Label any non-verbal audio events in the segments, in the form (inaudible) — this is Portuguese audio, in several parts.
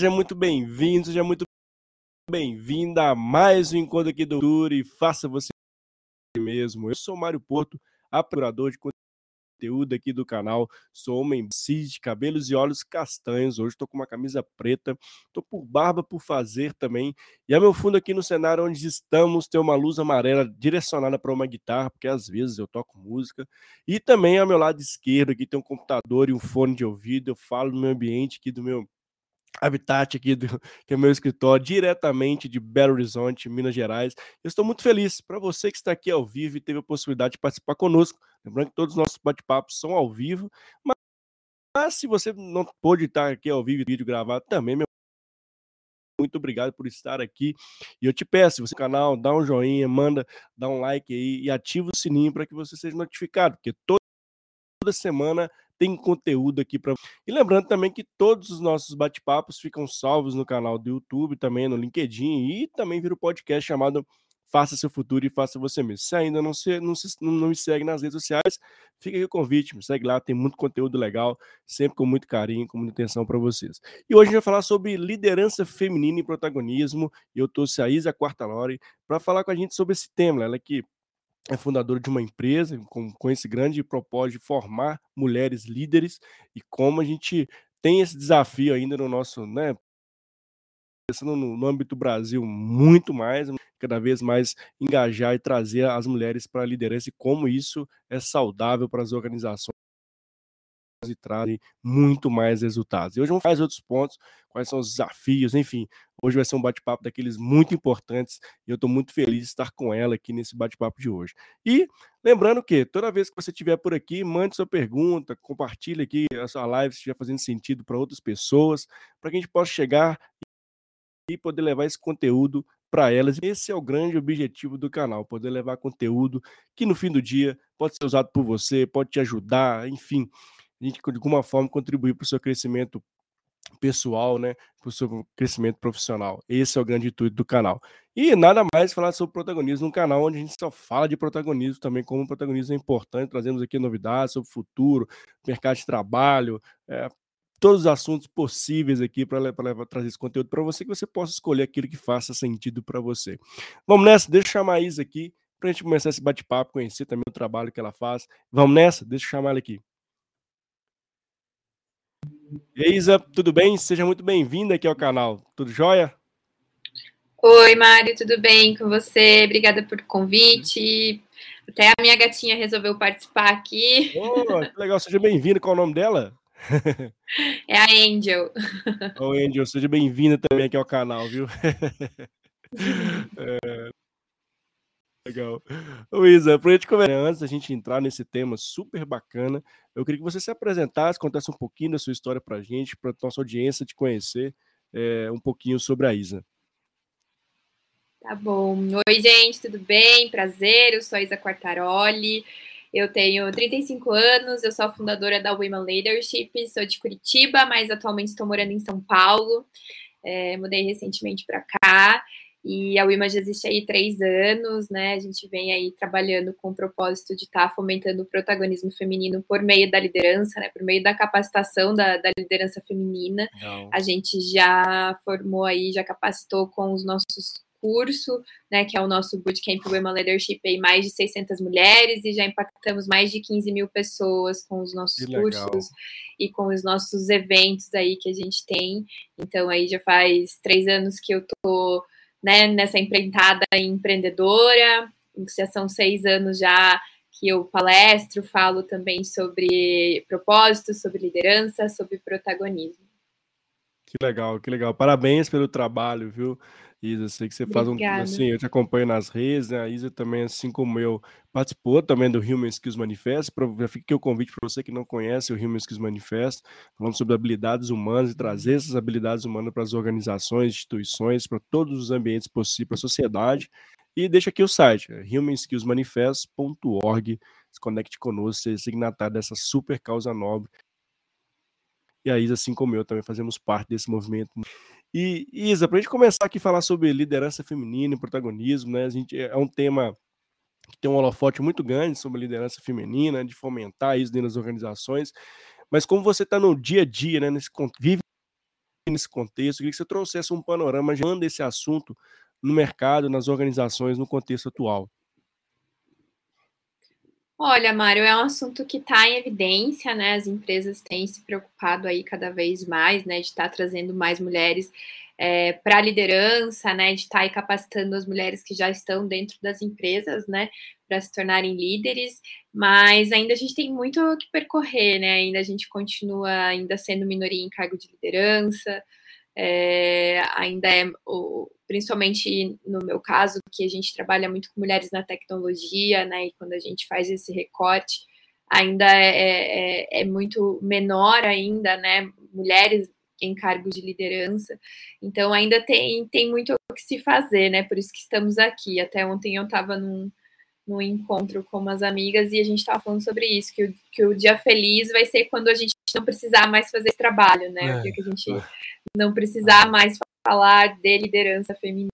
Seja muito bem-vindo, seja muito bem-vinda a mais um encontro aqui do Tour e faça você mesmo. Eu sou Mário Porto, apurador de conteúdo aqui do canal. Sou homem cis, de cabelos e olhos castanhos. Hoje estou com uma camisa preta, estou por barba por fazer também. E ao meu fundo aqui no cenário onde estamos tem uma luz amarela direcionada para uma guitarra, porque às vezes eu toco música. E também ao meu lado esquerdo aqui tem um computador e um fone de ouvido. Eu falo no meu ambiente aqui do meu habitat aqui do (laughs) que é meu escritório, diretamente de Belo Horizonte, Minas Gerais. Eu estou muito feliz para você que está aqui ao vivo e teve a possibilidade de participar conosco. Lembrando que todos os nossos bate-papos são ao vivo, mas, mas, se você não pôde estar aqui ao vivo vídeo gravado também, meu muito obrigado por estar aqui. E eu te peço, você canal, dá um joinha, manda, dá um like aí e ativa o sininho para que você seja notificado, porque toda semana tem conteúdo aqui para. E lembrando também que todos os nossos bate-papos ficam salvos no canal do YouTube, também no LinkedIn e também vira o um podcast chamado Faça Seu Futuro e Faça Você Mesmo. Se ainda não, se, não, se, não me segue nas redes sociais, fica aí o convite, me segue lá, tem muito conteúdo legal, sempre com muito carinho, com muita atenção para vocês. E hoje a gente vai falar sobre liderança feminina e protagonismo, e eu trouxe a Isa Quartalori para falar com a gente sobre esse tema, ela que é fundadora de uma empresa com, com esse grande propósito de formar mulheres líderes e como a gente tem esse desafio ainda no nosso, né, pensando no, no âmbito Brasil muito mais, cada vez mais engajar e trazer as mulheres para a liderança e como isso é saudável para as organizações e trazem muito mais resultados. E hoje vamos fazer outros pontos, quais são os desafios, enfim. Hoje vai ser um bate-papo daqueles muito importantes e eu estou muito feliz de estar com ela aqui nesse bate-papo de hoje. E lembrando que toda vez que você estiver por aqui, mande sua pergunta, compartilhe aqui a sua live se estiver fazendo sentido para outras pessoas, para que a gente possa chegar e poder levar esse conteúdo para elas. Esse é o grande objetivo do canal, poder levar conteúdo que no fim do dia pode ser usado por você, pode te ajudar, enfim a gente de alguma forma contribuir para o seu crescimento pessoal, né, para o seu crescimento profissional. Esse é o grande intuito do canal. E nada mais falar sobre protagonismo no canal, onde a gente só fala de protagonismo também, como protagonismo é importante, trazemos aqui novidades sobre o futuro, mercado de trabalho, é, todos os assuntos possíveis aqui para trazer esse conteúdo para você, que você possa escolher aquilo que faça sentido para você. Vamos nessa, deixa eu chamar a Isa aqui, para a gente começar esse bate-papo, conhecer também o trabalho que ela faz. Vamos nessa? Deixa eu chamar ela aqui. Isa, tudo bem? Seja muito bem-vinda aqui ao canal. Tudo jóia? Oi, Mário, tudo bem com você? Obrigada por convite. Até a minha gatinha resolveu participar aqui. Oh, que legal, seja bem-vinda. Qual é o nome dela? É a Angel. Ô, Angel, seja bem-vinda também aqui ao canal, viu? é, (laughs) Legal. Luísa, para a gente conversar, antes da gente entrar nesse tema super bacana, eu queria que você se apresentasse, contasse um pouquinho da sua história para a gente, para a nossa audiência te conhecer é, um pouquinho sobre a Isa. Tá bom. Oi, gente, tudo bem? Prazer, eu sou a Isa Quartaroli, eu tenho 35 anos, eu sou a fundadora da Women Leadership, sou de Curitiba, mas atualmente estou morando em São Paulo, é, mudei recentemente para cá. E a WIMA já existe aí três anos, né? A gente vem aí trabalhando com o propósito de estar tá fomentando o protagonismo feminino por meio da liderança, né? Por meio da capacitação da, da liderança feminina. Não. A gente já formou aí, já capacitou com os nossos curso, né, que é o nosso Bootcamp Women Leadership, aí mais de 600 mulheres e já impactamos mais de 15 mil pessoas com os nossos cursos e com os nossos eventos aí que a gente tem. Então, aí já faz três anos que eu tô né, nessa empreitada empreendedora. Já são seis anos já que eu palestro, falo também sobre propósito, sobre liderança, sobre protagonismo. Que legal, que legal. Parabéns pelo trabalho, viu? Isa, sei que você Obrigada. faz um. Assim, eu te acompanho nas redes, né? A Isa também, assim como eu, participou também do Human Skills Manifesto. Já fica aqui o convite para você que não conhece o Human Skills Manifesto, falando sobre habilidades humanas e trazer essas habilidades humanas para as organizações, instituições, para todos os ambientes possíveis, para a sociedade. E deixa aqui o site, é humanskillsmanifest.org. Se conecte conosco, seja signatário dessa super causa nobre. E a Isa, assim como eu, também fazemos parte desse movimento. E, Isa, para a gente começar aqui a falar sobre liderança feminina e protagonismo, né? A gente, é um tema que tem um holofote muito grande sobre liderança feminina, de fomentar isso dentro das organizações. Mas como você está no dia a dia, né, nesse convívio nesse contexto, eu queria que você trouxesse um panorama de esse assunto no mercado, nas organizações, no contexto atual. Olha, Mário, é um assunto que está em evidência, né? As empresas têm se preocupado aí cada vez mais, né, de estar tá trazendo mais mulheres é, para a liderança, né, de estar tá capacitando as mulheres que já estão dentro das empresas, né, para se tornarem líderes, mas ainda a gente tem muito o que percorrer, né? Ainda a gente continua ainda sendo minoria em cargo de liderança, é, ainda é, o, principalmente no meu caso, que a gente trabalha muito com mulheres na tecnologia, né? E quando a gente faz esse recorte, ainda é, é, é muito menor ainda, né? Mulheres em cargos de liderança. Então ainda tem, tem muito o que se fazer, né? Por isso que estamos aqui. Até ontem eu estava num, num encontro com umas amigas e a gente estava falando sobre isso, que o, que o dia feliz vai ser quando a gente não precisar mais fazer esse trabalho, né? É, o dia que a gente é. não precisar mais falar de liderança feminina,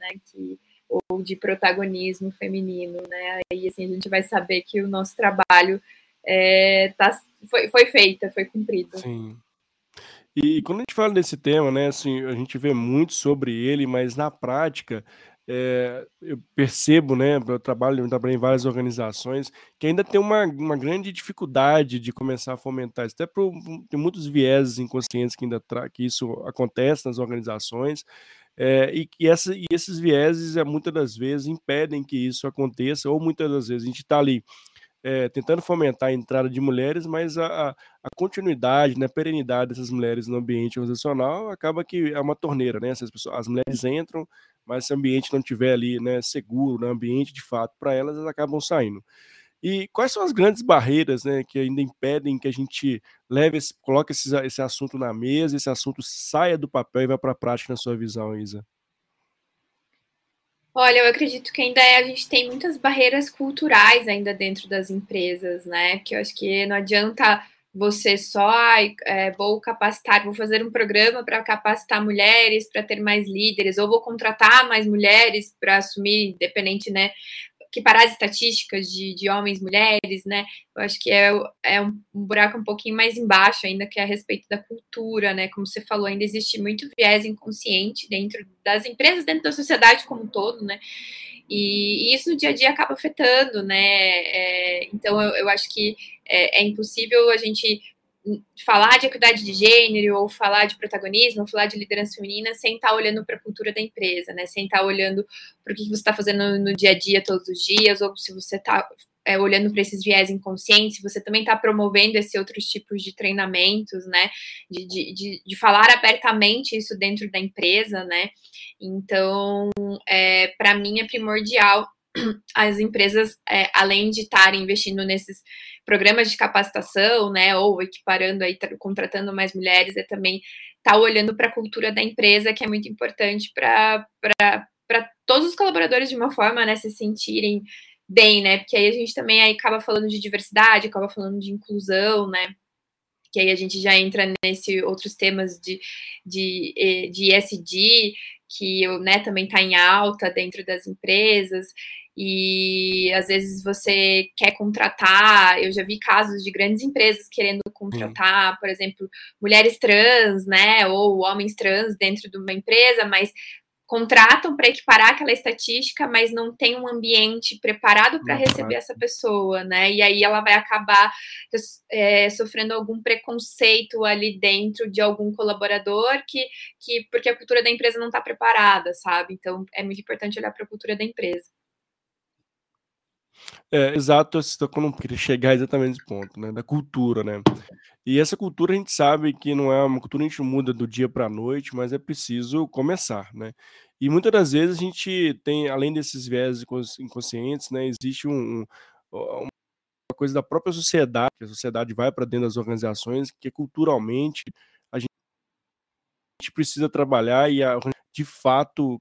né? Que, ou de protagonismo feminino, né? Aí assim a gente vai saber que o nosso trabalho é, tá, foi, foi feita, foi cumprido. Sim. E quando a gente fala desse tema, né, assim, a gente vê muito sobre ele, mas na prática é, eu percebo, né, eu trabalho, eu trabalho em várias organizações, que ainda tem uma, uma grande dificuldade de começar a fomentar isso. Até por, tem muitos vieses inconscientes que ainda tra que isso acontece nas organizações, é, e, e, essa, e esses vieses, é, muitas das vezes, impedem que isso aconteça, ou muitas das vezes a gente está ali é, tentando fomentar a entrada de mulheres, mas a, a continuidade, né, a perenidade dessas mulheres no ambiente organizacional acaba que é uma torneira, né? As, pessoas, as mulheres entram, mas se o ambiente não tiver ali, né, seguro, né, ambiente de fato para elas, elas acabam saindo. E quais são as grandes barreiras, né, que ainda impedem que a gente leve, esse, coloque esse, esse assunto na mesa, esse assunto saia do papel e vá para a prática na sua visão, Isa? Olha, eu acredito que ainda é, a gente tem muitas barreiras culturais ainda dentro das empresas, né? Que eu acho que não adianta você só é, vou capacitar, vou fazer um programa para capacitar mulheres para ter mais líderes, ou vou contratar mais mulheres para assumir, independente, né? Que parar as estatísticas de, de homens e mulheres, né? Eu acho que é, é um, buraco um pouquinho mais embaixo ainda, que é a respeito da cultura, né? Como você falou, ainda existe muito viés inconsciente dentro das empresas, dentro da sociedade como um todo, né? E, e isso no dia a dia acaba afetando, né? É, então eu, eu, acho que é, é impossível a gente falar de equidade de gênero, ou falar de protagonismo, ou falar de liderança feminina, sem estar olhando para a cultura da empresa, né? Sem estar olhando para o que você está fazendo no dia a dia, todos os dias, ou se você está é, olhando para esses viés inconscientes, você também está promovendo esses outros tipos de treinamentos, né? De, de, de, de, falar abertamente isso dentro da empresa, né? Então, é, para mim é primordial as empresas, é, além de estarem investindo nesses programas de capacitação, né, ou equiparando aí, contratando mais mulheres, é também estar tá olhando para a cultura da empresa, que é muito importante para todos os colaboradores de uma forma, né, se sentirem bem, né? Porque aí a gente também aí acaba falando de diversidade, acaba falando de inclusão, né? Que aí a gente já entra nesse outros temas de, de, de ESG, que né, também está em alta dentro das empresas. E às vezes você quer contratar, eu já vi casos de grandes empresas querendo contratar, hum. por exemplo, mulheres trans, né, ou homens trans dentro de uma empresa, mas contratam para equiparar aquela estatística, mas não tem um ambiente preparado para receber essa pessoa, né? E aí ela vai acabar é, sofrendo algum preconceito ali dentro de algum colaborador que, que porque a cultura da empresa não está preparada, sabe? Então é muito importante olhar para a cultura da empresa. É, exato, eu não queria chegar exatamente nesse ponto, né? Da cultura, né? E essa cultura a gente sabe que não é uma cultura que a gente muda do dia para a noite, mas é preciso começar, né? E muitas das vezes a gente tem, além desses viés inconscientes, né? Existe um, um, uma coisa da própria sociedade, que a sociedade vai para dentro das organizações, que culturalmente a gente precisa trabalhar e a de fato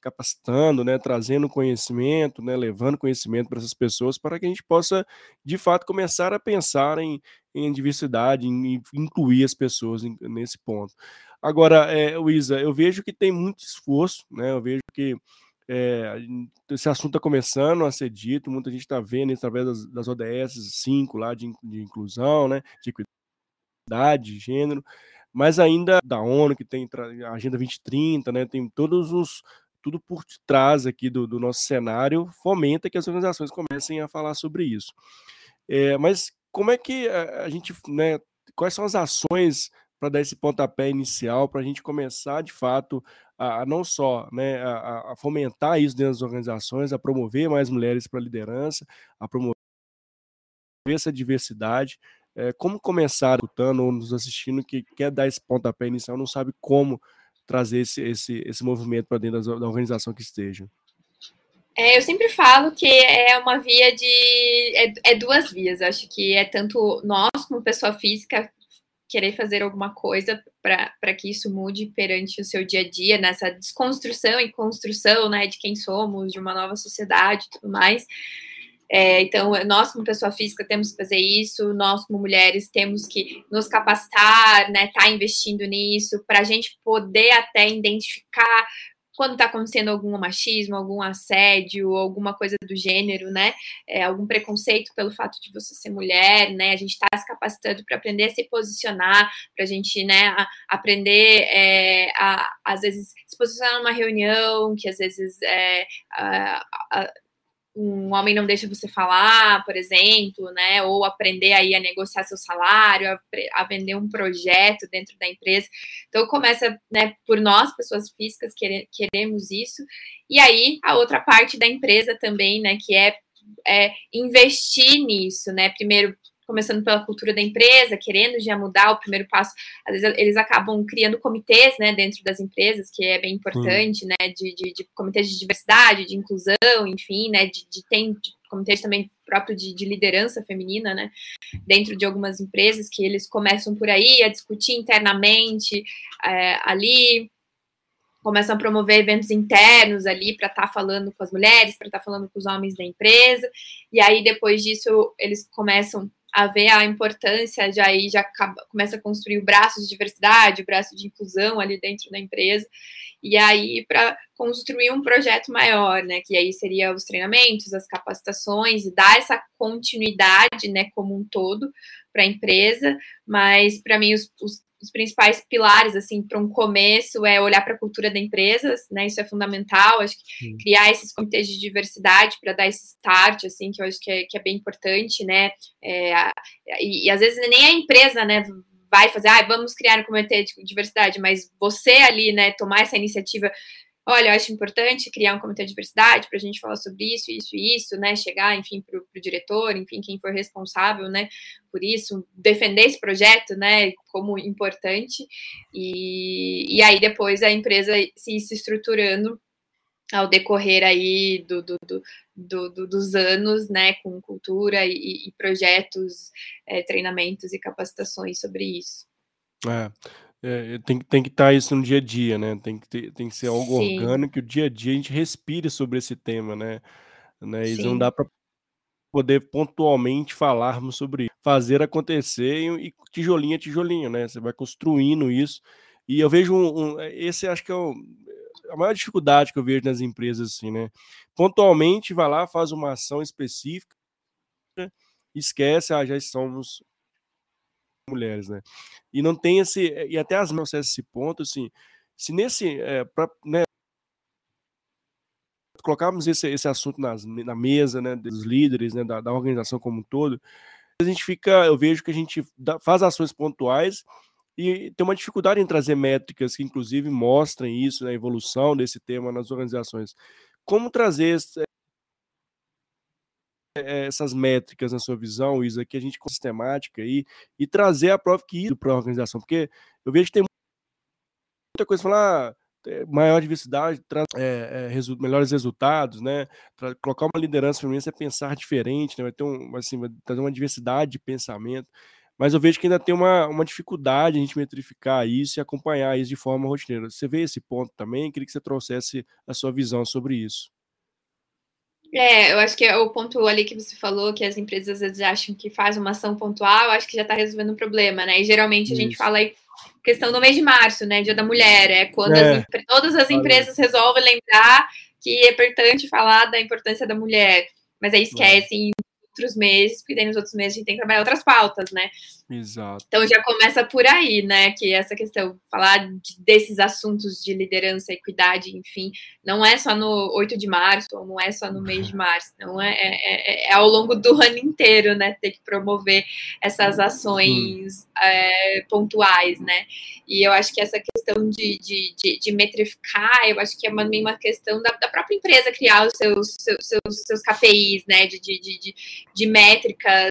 capacitando, né, trazendo conhecimento, né, levando conhecimento para essas pessoas, para que a gente possa, de fato, começar a pensar em, em diversidade, em, incluir as pessoas nesse ponto. Agora, é, Luísa, eu vejo que tem muito esforço, né, eu vejo que é, esse assunto está começando a ser dito, muita gente está vendo através das, das ODS 5 lá de, de inclusão, né, de equidade, de gênero, mas ainda da ONU, que tem a Agenda 2030, né, tem todos os tudo por trás aqui do, do nosso cenário, fomenta que as organizações comecem a falar sobre isso. É, mas como é que a, a gente, né, quais são as ações para dar esse pontapé inicial, para a gente começar de fato a, a não só né, a, a, fomentar isso dentro das organizações, a promover mais mulheres para a liderança, a promover essa diversidade. É, como começar escutando ou nos assistindo que quer dar esse pontapé inicial, não sabe como trazer esse, esse, esse movimento para dentro da, organização que esteja? É, eu sempre falo que é uma via de. É, é duas vias. Acho que é tanto nós, como pessoa física, querer fazer alguma coisa para que isso mude perante o seu dia a dia, nessa desconstrução e construção né, de quem somos, de uma nova sociedade e tudo mais. É, então, nós, como pessoa física, temos que fazer isso, nós, como mulheres, temos que nos capacitar, né, estar tá investindo nisso, para a gente poder até identificar quando está acontecendo algum machismo, algum assédio, alguma coisa do gênero, né? É, algum preconceito pelo fato de você ser mulher, né? A gente está se capacitando para aprender a se posicionar, para a gente, né, a, aprender é, a, às vezes, se posicionar numa reunião, que às vezes é, a, a, um homem não deixa você falar, por exemplo, né? Ou aprender aí a negociar seu salário, a, a, vender um projeto dentro da empresa. Então começa, né, por nós, pessoas físicas, quere, queremos isso. E aí a outra parte da empresa também, né, que é, é investir nisso, né? Primeiro começando pela cultura da empresa, querendo já mudar o primeiro passo. Às vezes eles acabam criando comitês, né, dentro das empresas, que é bem importante, né, de, de, de, comitês de diversidade, de inclusão, enfim, né, de, de tem comitês também próprio de, de, liderança feminina, né, dentro de algumas empresas que eles começam por aí a discutir internamente é, ali, começam a promover eventos internos ali para estar tá falando com as mulheres, para estar tá falando com os homens da empresa, e aí depois disso eles começam a ver a importância, já aí já começa a construir o braço de diversidade, o braço de inclusão ali dentro da empresa, e aí para construir um projeto maior, né, que aí seria os treinamentos, as capacitações, e dar essa continuidade, né, como um todo para a empresa, mas para mim os, os os principais pilares, assim, para um começo é olhar para a cultura da empresa, né? Isso é fundamental. Acho que Sim. criar esses comitês de diversidade para dar esse start, assim, que eu acho que é, que é bem importante, né? É, e, e, às vezes nem a empresa, né? Vai fazer, ah, vamos criar um comitê de diversidade, mas você ali, né, tomar essa iniciativa olha, eu acho importante criar um comitê de diversidade para a gente falar sobre isso, isso e isso, né? Chegar, enfim, para o diretor, enfim, quem for responsável, né? Por isso, defender esse projeto, né? Como importante. E, e aí depois a empresa se, se estruturando ao decorrer aí do, do, do, do, dos anos, né, com cultura e, e projetos, é, treinamentos e capacitações sobre isso. É, é, tem, tem que estar tá isso no dia a dia, né? Tem que, ter, tem que ser algo Sim. orgânico, que o dia a dia a gente respire sobre esse tema, né? né? E não dá para poder pontualmente falarmos sobre isso. Fazer acontecer e, tijolinho a tijolinho, né? Você vai construindo isso. E eu vejo um, um esse acho que é o, a maior dificuldade que eu vejo nas empresas, assim, né? Pontualmente vai lá, faz uma ação específica, esquece, ah, já somos mulheres, né? E não tem esse e até as não esse ponto assim, se nesse é, pra, né, colocarmos esse, esse assunto nas, na mesa, né, dos líderes, né, da, da, organização como um todo, a gente fica, eu vejo que a gente dá, faz ações pontuais e tem uma dificuldade em trazer métricas que inclusive mostrem isso, né, a evolução desse tema nas organizações. Como trazer eh, essas métricas na sua visão, Isa, que a gente com sistemática aí e trazer a prova que isso para a organização, porque eu vejo que tem muita coisa falar ah, é, maior diversidade traz é, é, resu melhores resultados, né? Pra colocar uma liderança feminina é pensar diferente, né? Vai ter um, assim, vai trazer uma diversidade de pensamento. Mas eu vejo que ainda tem uma, uma dificuldade a gente metrificar isso e acompanhar isso de forma rotineira. Você vê esse ponto também? Queria que você trouxesse a sua visão sobre isso. É, eu acho que é o ponto ali que você falou, que as empresas às vezes acham que faz uma ação pontual, acho que já está resolvendo um problema, né? E geralmente a gente fala aí questão do mês de março, né? Dia da mulher, é quando é. As, todas as empresas resolvem lembrar que é importante falar da importância da mulher, mas aí esquecem outros meses, porque daí nos outros meses a gente tem que trabalhar outras pautas, né? Exato. Então já começa por aí, né? Que essa questão, falar de, desses assuntos de liderança, equidade, enfim, não é só no 8 de março, ou não é só no mês de março, não é, é, é, é ao longo do ano inteiro, né? Ter que promover essas ações é, pontuais, né? E eu acho que essa questão de, de, de, de metrificar, eu acho que é uma, uma questão da, da própria empresa criar os seus, seus, seus, seus KPIs, né? De, de, de, de métricas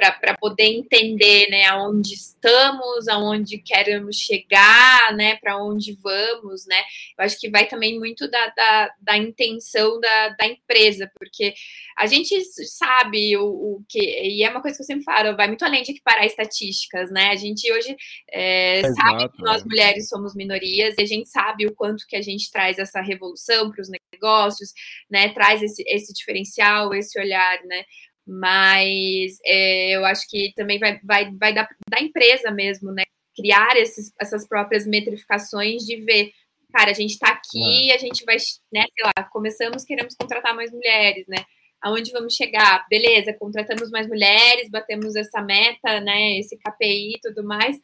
para poder entender né, aonde estamos, aonde queremos chegar, né, para onde vamos, né? Eu acho que vai também muito da, da, da intenção da, da empresa, porque a gente sabe o, o, que, e é uma coisa que eu sempre falo, vai muito além de equiparar estatísticas, né? A gente hoje é, Exato, sabe que nós é. mulheres somos minorias e a gente sabe o quanto que a gente traz essa revolução para os negócios, né? Traz esse, esse diferencial, esse olhar, né? Mas é, eu acho que também vai, vai, vai da, da empresa mesmo, né? Criar esses, essas próprias metrificações de ver, cara, a gente está aqui, é. a gente vai, né, sei lá, começamos, queremos contratar mais mulheres, né? Aonde vamos chegar? Beleza, contratamos mais mulheres, batemos essa meta, né? Esse KPI e tudo mais.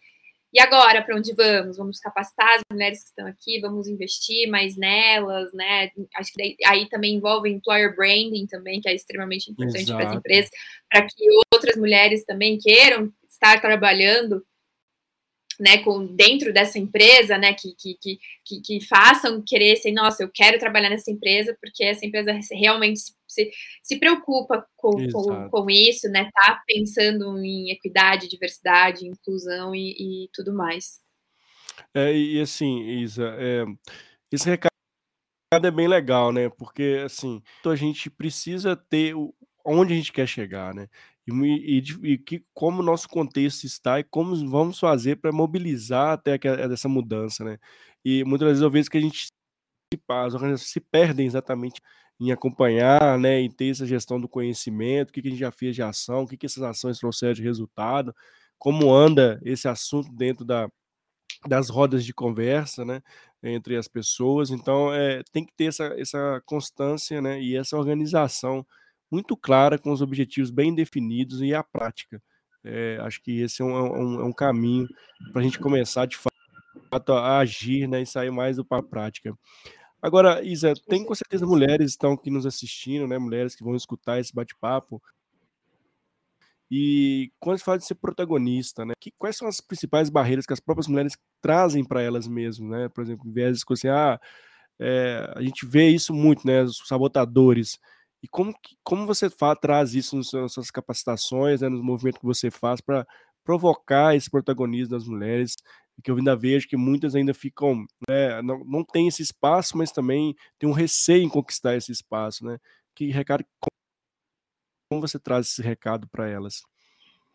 E agora, para onde vamos? Vamos capacitar as mulheres que estão aqui, vamos investir mais nelas, né? Acho que daí, aí também envolve employer branding também, que é extremamente importante para as empresas, para que outras mulheres também queiram estar trabalhando né, com, dentro dessa empresa, né, que, que, que, que, façam querer assim, nossa, eu quero trabalhar nessa empresa, porque essa empresa realmente se, se preocupa com, com, com, isso, né, tá pensando em equidade, diversidade, inclusão e, e tudo mais. É, e assim, Isa, é, esse recado é bem legal, né, porque, assim, a gente precisa ter o, onde a gente quer chegar, né, e, e, e que, como o nosso contexto está e como vamos fazer para mobilizar até essa mudança, né? E muitas vezes eu vejo que a gente as organizações se perdem exatamente em acompanhar, né, em ter essa gestão do conhecimento, o que, que a gente já fez de ação, o que, que essas ações trouxeram de resultado, como anda esse assunto dentro da, das rodas de conversa, né, entre as pessoas. Então, é, tem que ter essa, essa constância, né, e essa organização muito clara, com os objetivos bem definidos e a prática. É, acho que esse é um, é um, é um caminho para a gente começar de fato a agir né, e sair mais para a prática. Agora, Isa, tem com certeza mulheres que estão aqui nos assistindo, né? Mulheres que vão escutar esse bate-papo. E quando se fala de ser protagonista, né? Que, quais são as principais barreiras que as próprias mulheres trazem para elas mesmas, né? Por exemplo, vezes que assim, ah, é, a gente vê isso muito, né? Os sabotadores. E como, como você faz, traz isso nas suas capacitações, né, nos movimentos que você faz para provocar esse protagonismo das mulheres? Que eu ainda vejo que muitas ainda ficam, né, não, não tem esse espaço, mas também tem um receio em conquistar esse espaço, né? Que recado, como você traz esse recado para elas?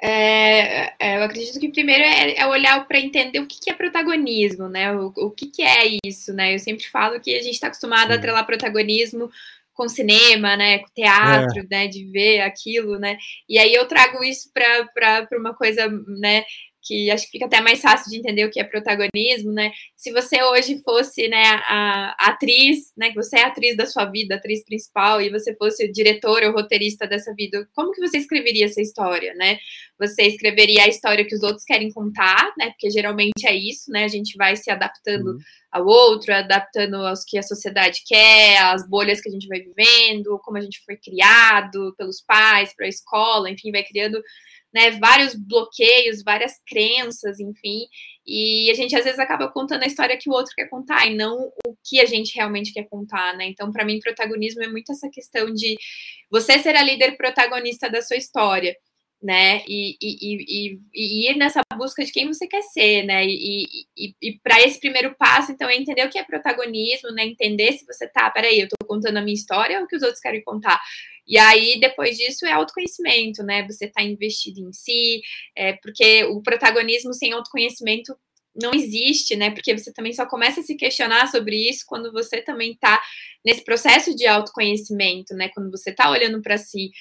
É, é, eu acredito que primeiro é, é olhar para entender o que, que, é protagonismo, né? O, o que, que, é isso, né? Eu sempre falo que a gente está acostumado Sim. a atrelar protagonismo com cinema, né, com teatro, é. né, de ver aquilo, né, e aí eu trago isso para uma coisa, né, que acho que fica até mais fácil de entender o que é protagonismo, né? Se você hoje fosse, né, a, a atriz, né, que você é a atriz da sua vida, a atriz principal, e você fosse o diretor ou roteirista dessa vida, como que você escreveria essa história, né? Você escreveria a história que os outros querem contar, né? Porque geralmente é isso, né? A gente vai se adaptando uhum. ao outro, adaptando aos que a sociedade quer, às bolhas que a gente vai vivendo, como a gente foi criado pelos pais, para a escola, enfim, vai criando né, vários bloqueios, várias crenças, enfim, e a gente às vezes acaba contando a história que o outro quer contar e não o que a gente realmente quer contar, né? Então, para mim, protagonismo é muito essa questão de você ser a líder protagonista da sua história né? E, e, e, e, ir nessa busca de quem você quer ser, né? E, e, para esse primeiro passo, então, é entender o que é protagonismo, né? Entender se você tá, peraí, eu tô contando a minha história ou o que os outros querem contar. E aí, depois disso, é autoconhecimento, né? Você tá investido em si, é, porque o protagonismo sem autoconhecimento não existe, né? Porque você também só começa a se questionar sobre isso quando você também tá nesse processo de autoconhecimento, né? Quando você tá olhando para si,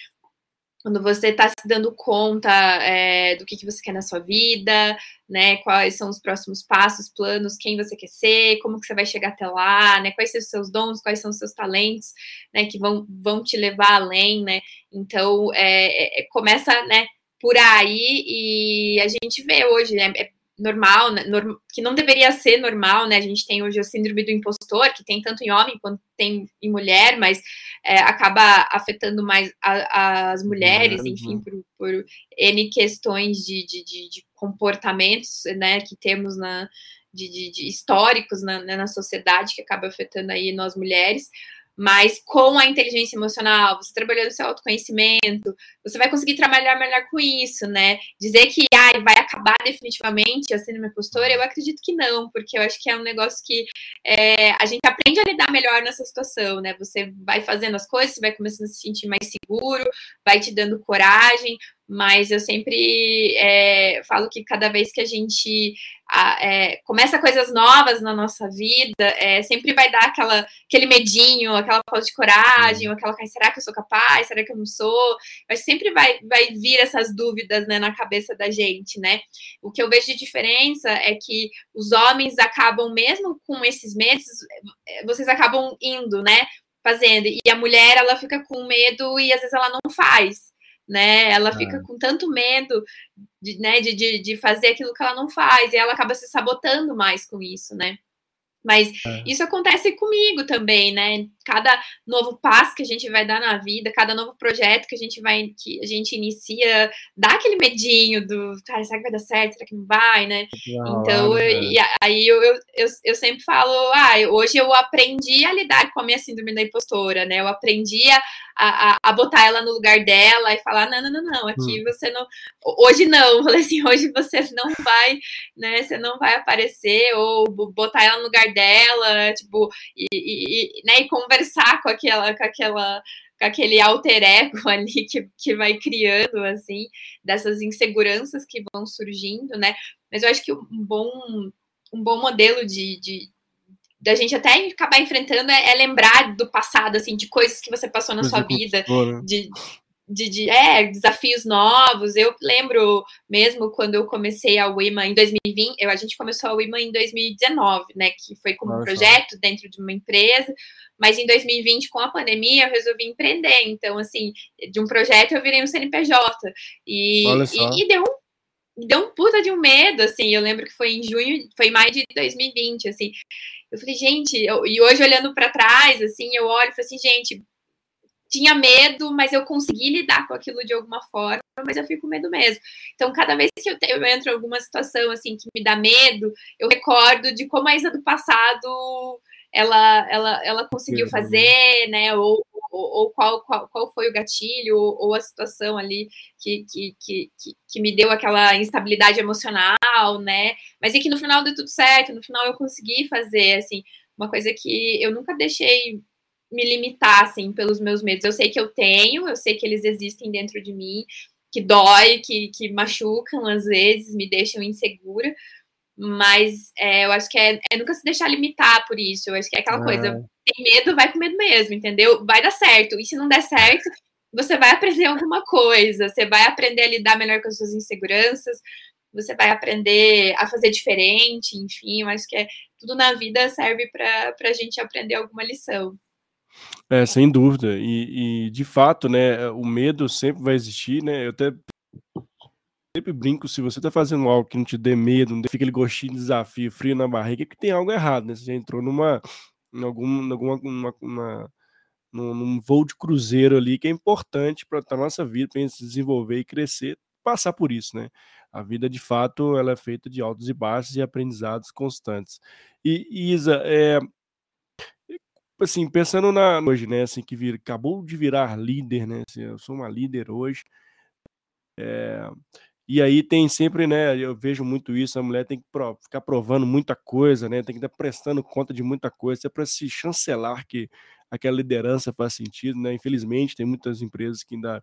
quando você está se dando conta é, do que, que você quer na sua vida, né? Quais são os próximos passos, planos, quem você quer ser, como que você vai chegar até lá, né? Quais são os seus dons, quais são os seus talentos, né? Que vão, vão te levar além, né? Então, é, é, começa, né? Por aí e a gente vê hoje, né? É normal, né, norm, que não deveria ser normal, né? A gente tem hoje a síndrome do impostor, que tem tanto em homem quanto tem em mulher, mas é, acaba afetando mais a, as mulheres, enfim, né? por, por N questões de, de, de, de comportamentos, né, que temos na, de, de, de históricos na, né, na sociedade, que acaba afetando aí nós mulheres mas com a inteligência emocional, você trabalhando seu autoconhecimento, você vai conseguir trabalhar melhor com isso, né? Dizer que ah, vai acabar definitivamente a síndrome postura, eu acredito que não, porque eu acho que é um negócio que é, a gente aprende a lidar melhor nessa situação, né? Você vai fazendo as coisas, você vai começando a se sentir mais seguro, vai te dando coragem, mas eu sempre é, falo que cada vez que a gente é, começa coisas novas na nossa vida, é, sempre vai dar aquela, aquele medinho, aquela falta de coragem, ou aquela, será que eu sou capaz? Será que eu não sou? Mas sempre vai, vai vir essas dúvidas né, na cabeça da gente, né? O que eu vejo de diferença é que os homens acabam, mesmo com esses medos, vocês acabam indo, né? Fazendo, e a mulher ela fica com medo e às vezes ela não faz né? Ela fica é. com tanto medo de, né, de, de, de fazer aquilo que ela não faz, e ela acaba se sabotando mais com isso, né? Mas é. isso acontece comigo também, né? Cada novo passo que a gente vai dar na vida, cada novo projeto que a gente vai, que a gente inicia, dá aquele medinho do, cara, será que vai dar certo? Será que não vai, né? então, e aí eu, eu, eu, eu, sempre falo, ah, hoje eu aprendi a lidar com a minha síndrome da impostora, né? Eu aprendi a, a, a botar ela no lugar dela e falar, não, não, não, não, aqui hum. você não, hoje não, (laughs) eu falei assim, hoje você não vai, né? Você não vai aparecer ou botar ela no lugar dela, tipo, e, e, né, e conversar com aquela, com aquela, com aquele alter ego (laughs) ali que, que vai criando, assim, dessas inseguranças que vão surgindo, né? Mas eu acho que um bom, um bom modelo de, de da gente até acabar enfrentando é, é, lembrar do passado, assim, de coisas que você passou na sua vida, né? de, de, de é, desafios novos. Eu lembro mesmo quando eu comecei a WIMA em 2020, eu, a gente começou a WIMA em 2019, né? Que foi como um projeto dentro de uma empresa, mas em 2020, com a pandemia, eu resolvi empreender. Então, assim, de um projeto eu virei um CNPJ. E, e, e deu um deu um puta de um medo, assim. Eu lembro que foi em junho, foi em maio de 2020, assim. Eu falei, gente, eu, e hoje olhando para trás, assim, eu olho e falei assim, gente, tinha medo, mas eu consegui lidar com aquilo de alguma forma, mas eu fico com medo mesmo. Então, cada vez que eu, eu entro em alguma situação assim que me dá medo, eu recordo de como a Isa do passado ela, ela, ela conseguiu fazer, né? Ou, ou, ou qual, qual, qual foi o gatilho, ou, ou a situação ali que, que, que, que, me deu aquela instabilidade emocional, né? Mas e que no final deu tudo certo, no final eu consegui fazer, assim, uma coisa que eu nunca deixei me limitar, assim, pelos meus medos. Eu sei que eu tenho, eu sei que eles existem dentro de mim, que dói, que, que machucam às vezes, me deixam insegura, mas é, eu acho que é, é, nunca se deixar limitar por isso. Eu acho que é aquela ah. coisa, tem medo, vai com medo mesmo, entendeu? Vai dar certo. E se não der certo, você vai aprender alguma coisa, você vai aprender a lidar melhor com as suas inseguranças, você vai aprender a fazer diferente, enfim, eu acho que é, tudo na vida serve para a gente aprender alguma lição. É, sem dúvida. E, e, de fato, né, o medo sempre vai existir, né? Eu até sempre brinco, se você tá fazendo algo que não te dê medo, não fica aquele gostinho de desafio, frio na barriga, é que tem algo errado, né? Você já entrou numa, em algum, alguma, uma, uma, num, num, voo de cruzeiro ali que é importante para a nossa vida, para gente se desenvolver e crescer, passar por isso, né? A vida, de fato, ela é feita de altos e baixos e aprendizados constantes. E, Isa, é, assim, pensando na hoje, né, assim, que vir, acabou de virar líder, né, assim, eu sou uma líder hoje, é, e aí tem sempre, né, eu vejo muito isso, a mulher tem que prov ficar provando muita coisa, né, tem que estar prestando conta de muita coisa, é para se chancelar que aquela liderança faz sentido, né, infelizmente tem muitas empresas que ainda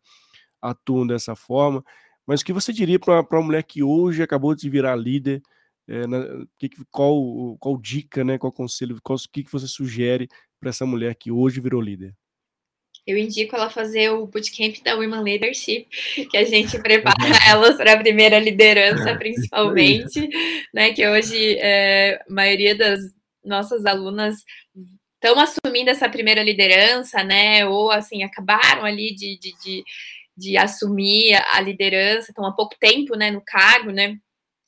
atuam dessa forma, mas o que você diria para uma mulher que hoje acabou de virar líder, é, na, que, qual, qual dica, né, qual conselho, qual, o que, que você sugere para essa mulher que hoje virou líder? Eu indico ela fazer o bootcamp da Women Leadership, que a gente (laughs) prepara (laughs) elas para a primeira liderança, principalmente, né? Que hoje é, a maioria das nossas alunas estão assumindo essa primeira liderança, né? Ou assim, acabaram ali de, de, de, de assumir a liderança, estão há pouco tempo né, no cargo, né?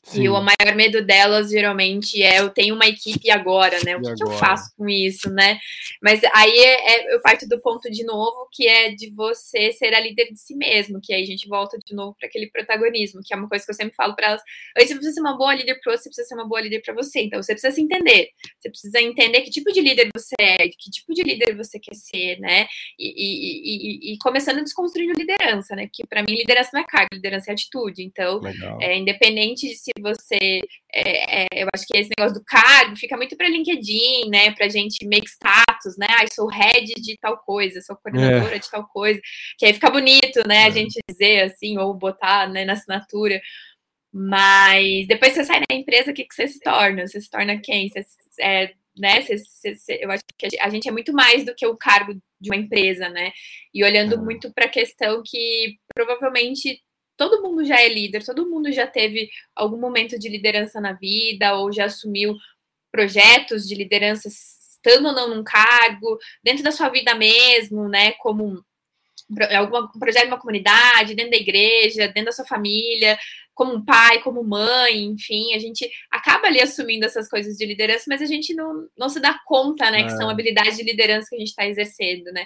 Sim. E o maior medo delas geralmente é eu tenho uma equipe agora, né? O que, que eu faço com isso, né? Mas aí é, é, eu parto do ponto de novo que é de você ser a líder de si mesmo, que aí a gente volta de novo para aquele protagonismo, que é uma coisa que eu sempre falo para elas. Antes você ser uma boa líder para você, você precisa ser uma boa líder para você. Então você precisa se entender. Você precisa entender que tipo de líder você é, que tipo de líder você quer ser, né? E, e, e, e começando desconstruindo liderança, né? Porque para mim liderança não é cargo, liderança é atitude. Então, é, independente de se você. É, é, eu acho que esse negócio do cargo fica muito para LinkedIn, né? Para gente make status, né? Ah, sou head de tal coisa, sou coordenadora é. de tal coisa. Que aí fica bonito, né? A é. gente dizer assim, ou botar né, na assinatura. Mas depois você sai da empresa, o que, que você se torna? Você se torna quem? Você, é, né? Você, você, eu acho que a gente é muito mais do que o cargo de uma empresa, né? E olhando é. muito para a questão que provavelmente todo mundo já é líder, todo mundo já teve algum momento de liderança na vida ou já assumiu projetos de liderança estando ou não num cargo, dentro da sua vida mesmo, né, como algum projeto de uma comunidade, dentro da igreja, dentro da sua família, como um pai, como mãe, enfim, a gente acaba ali assumindo essas coisas de liderança, mas a gente não, não se dá conta, né, que são é. habilidades de liderança que a gente está exercendo, né?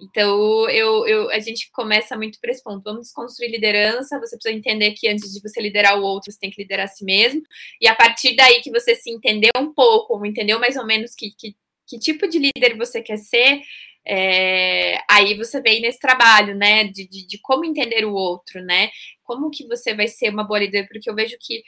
Então, eu, eu, a gente começa muito por esse ponto. Vamos construir liderança. Você precisa entender que antes de você liderar o outro, você tem que liderar a si mesmo. E a partir daí que você se entendeu um pouco, ou entendeu mais ou menos que, que, que tipo de líder você quer ser, é, aí você vem nesse trabalho, né, de, de, de, como entender o outro, né, como que você vai ser uma boa líder, porque eu vejo que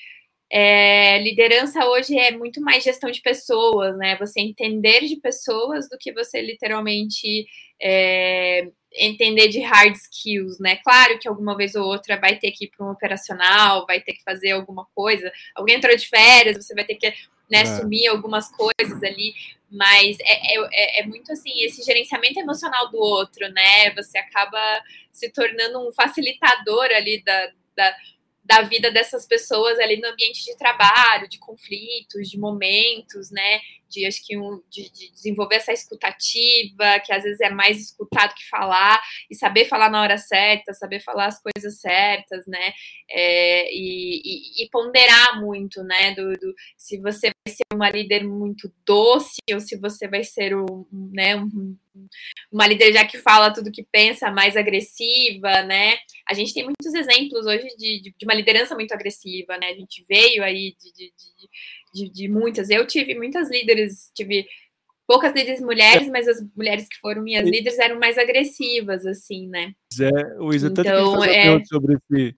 é, liderança hoje é muito mais gestão de pessoas, né, você entender de pessoas do que você literalmente é, entender de hard skills, né, claro que alguma vez ou outra vai ter que ir para um operacional, vai ter que fazer alguma coisa, alguém entrou de férias, você vai ter que né, é. sumir algumas coisas ali, mas é, é, é, muito assim, esse gerenciamento emocional do outro, né? Você acaba se tornando um facilitador ali da, da, da vida dessas pessoas ali no ambiente de trabalho, de conflitos, de momentos, né? De acho que um, de, de, desenvolver essa escutativa, que às vezes é mais escutado que falar, e saber falar na hora certa, saber falar as coisas certas, né? É, e, e, e, ponderar muito, né? Do, do, se você vai ser uma líder muito doce ou se você vai ser um, né, um, uma líder já que fala tudo que pensa, mais agressiva, né? A gente tem muitos exemplos hoje de, de, de uma liderança muito agressiva, né? A gente veio aí de, de, de, muitas. Eu tive muitas líderes, tive poucas líderes mulheres, mas as mulheres que foram minhas líderes eram mais agressivas, assim, né? É, o Isa, então, é... sobre esse,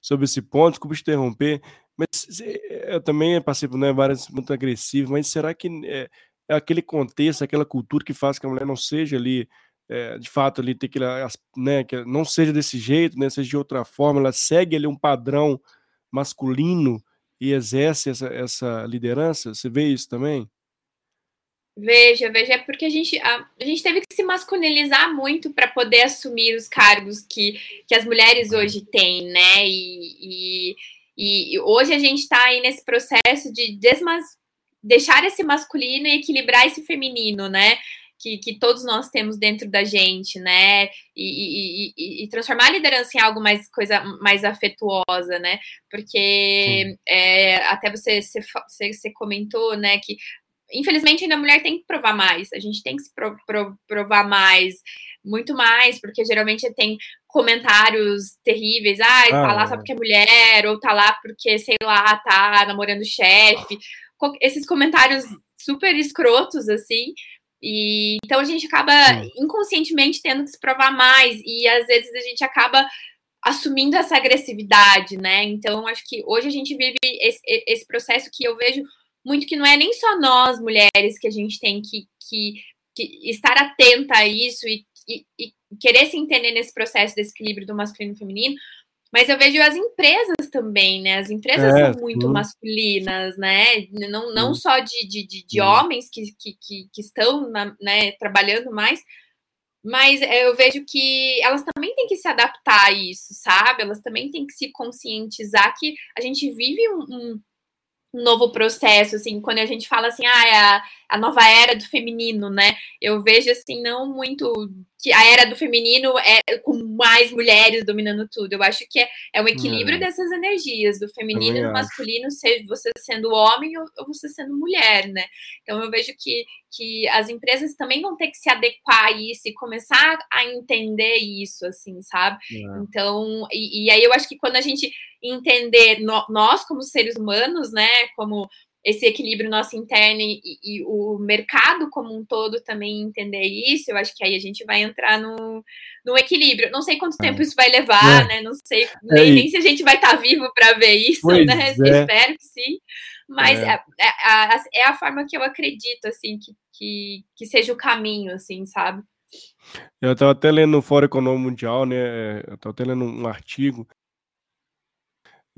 sobre esse ponto, desculpa te interromper, mas eu também passei por né, várias muito agressivas, mas será que é, é aquele contexto, aquela cultura que faz que a mulher não seja ali, é, de fato, ali ter que, né, que não seja desse jeito, né, seja de outra forma, ela segue ali um padrão masculino e exerce essa, essa liderança? Você vê isso também? Veja, veja, é porque a gente, a, a gente teve que se masculinizar muito para poder assumir os cargos que, que as mulheres hoje têm, né? E, e, e hoje a gente está aí nesse processo de desmas, deixar esse masculino e equilibrar esse feminino, né? Que, que todos nós temos dentro da gente, né? E, e, e, transformar a liderança em algo mais coisa mais afetuosa, né? Porque é, até você, você, você comentou, né, que infelizmente ainda a mulher tem que provar mais, a gente tem que se pro, pro, provar mais, muito mais, porque geralmente tem comentários terríveis, ah, ah tá lá só porque é mulher, ou tá lá porque, sei lá, tá namorando o chefe esses comentários super escrotos, assim. E então a gente acaba inconscientemente tendo que se provar mais, e às vezes a gente acaba assumindo essa agressividade, né? Então acho que hoje a gente vive esse, esse processo que eu vejo muito que não é nem só nós, mulheres, que a gente tem que, que, que estar atenta a isso e, e, e, querer se entender nesse processo desse equilíbrio do masculino e feminino, mas eu vejo as empresas também, né? As empresas é, são muito sim. masculinas, né? Não, não só de, de, de, de homens que, que, que, estão né, trabalhando mais, mas eu vejo que elas também têm que se adaptar a isso, sabe? Elas também têm que se conscientizar que a gente vive um, um um novo processo, assim, quando a gente fala assim, ah, é a, a nova era do feminino, né? Eu vejo assim, não muito que a era do feminino é com mais mulheres dominando tudo. Eu acho que é, é um equilíbrio é. dessas energias, do feminino e do masculino, seja você sendo homem ou, ou, você sendo mulher, né? Então eu vejo que, que as empresas também vão ter que se adequar a isso e começar a entender isso, assim, sabe? É. Então, e, e aí eu acho que quando a gente entender no, nós como seres humanos, né, como esse equilíbrio nosso interno e, e, o mercado como um todo também entender isso, eu acho que aí a gente vai entrar no, no equilíbrio. Não sei quanto tempo é. isso vai levar, é. né? Não sei é nem, nem, se a gente vai estar tá vivo para ver isso, pois né? É. Espero que sim. Mas é. É, a, é a forma que eu acredito, assim, que, que, que seja o caminho, assim, sabe? Eu estava até lendo no Fórum Econômico Mundial, né? Eu estava até lendo um artigo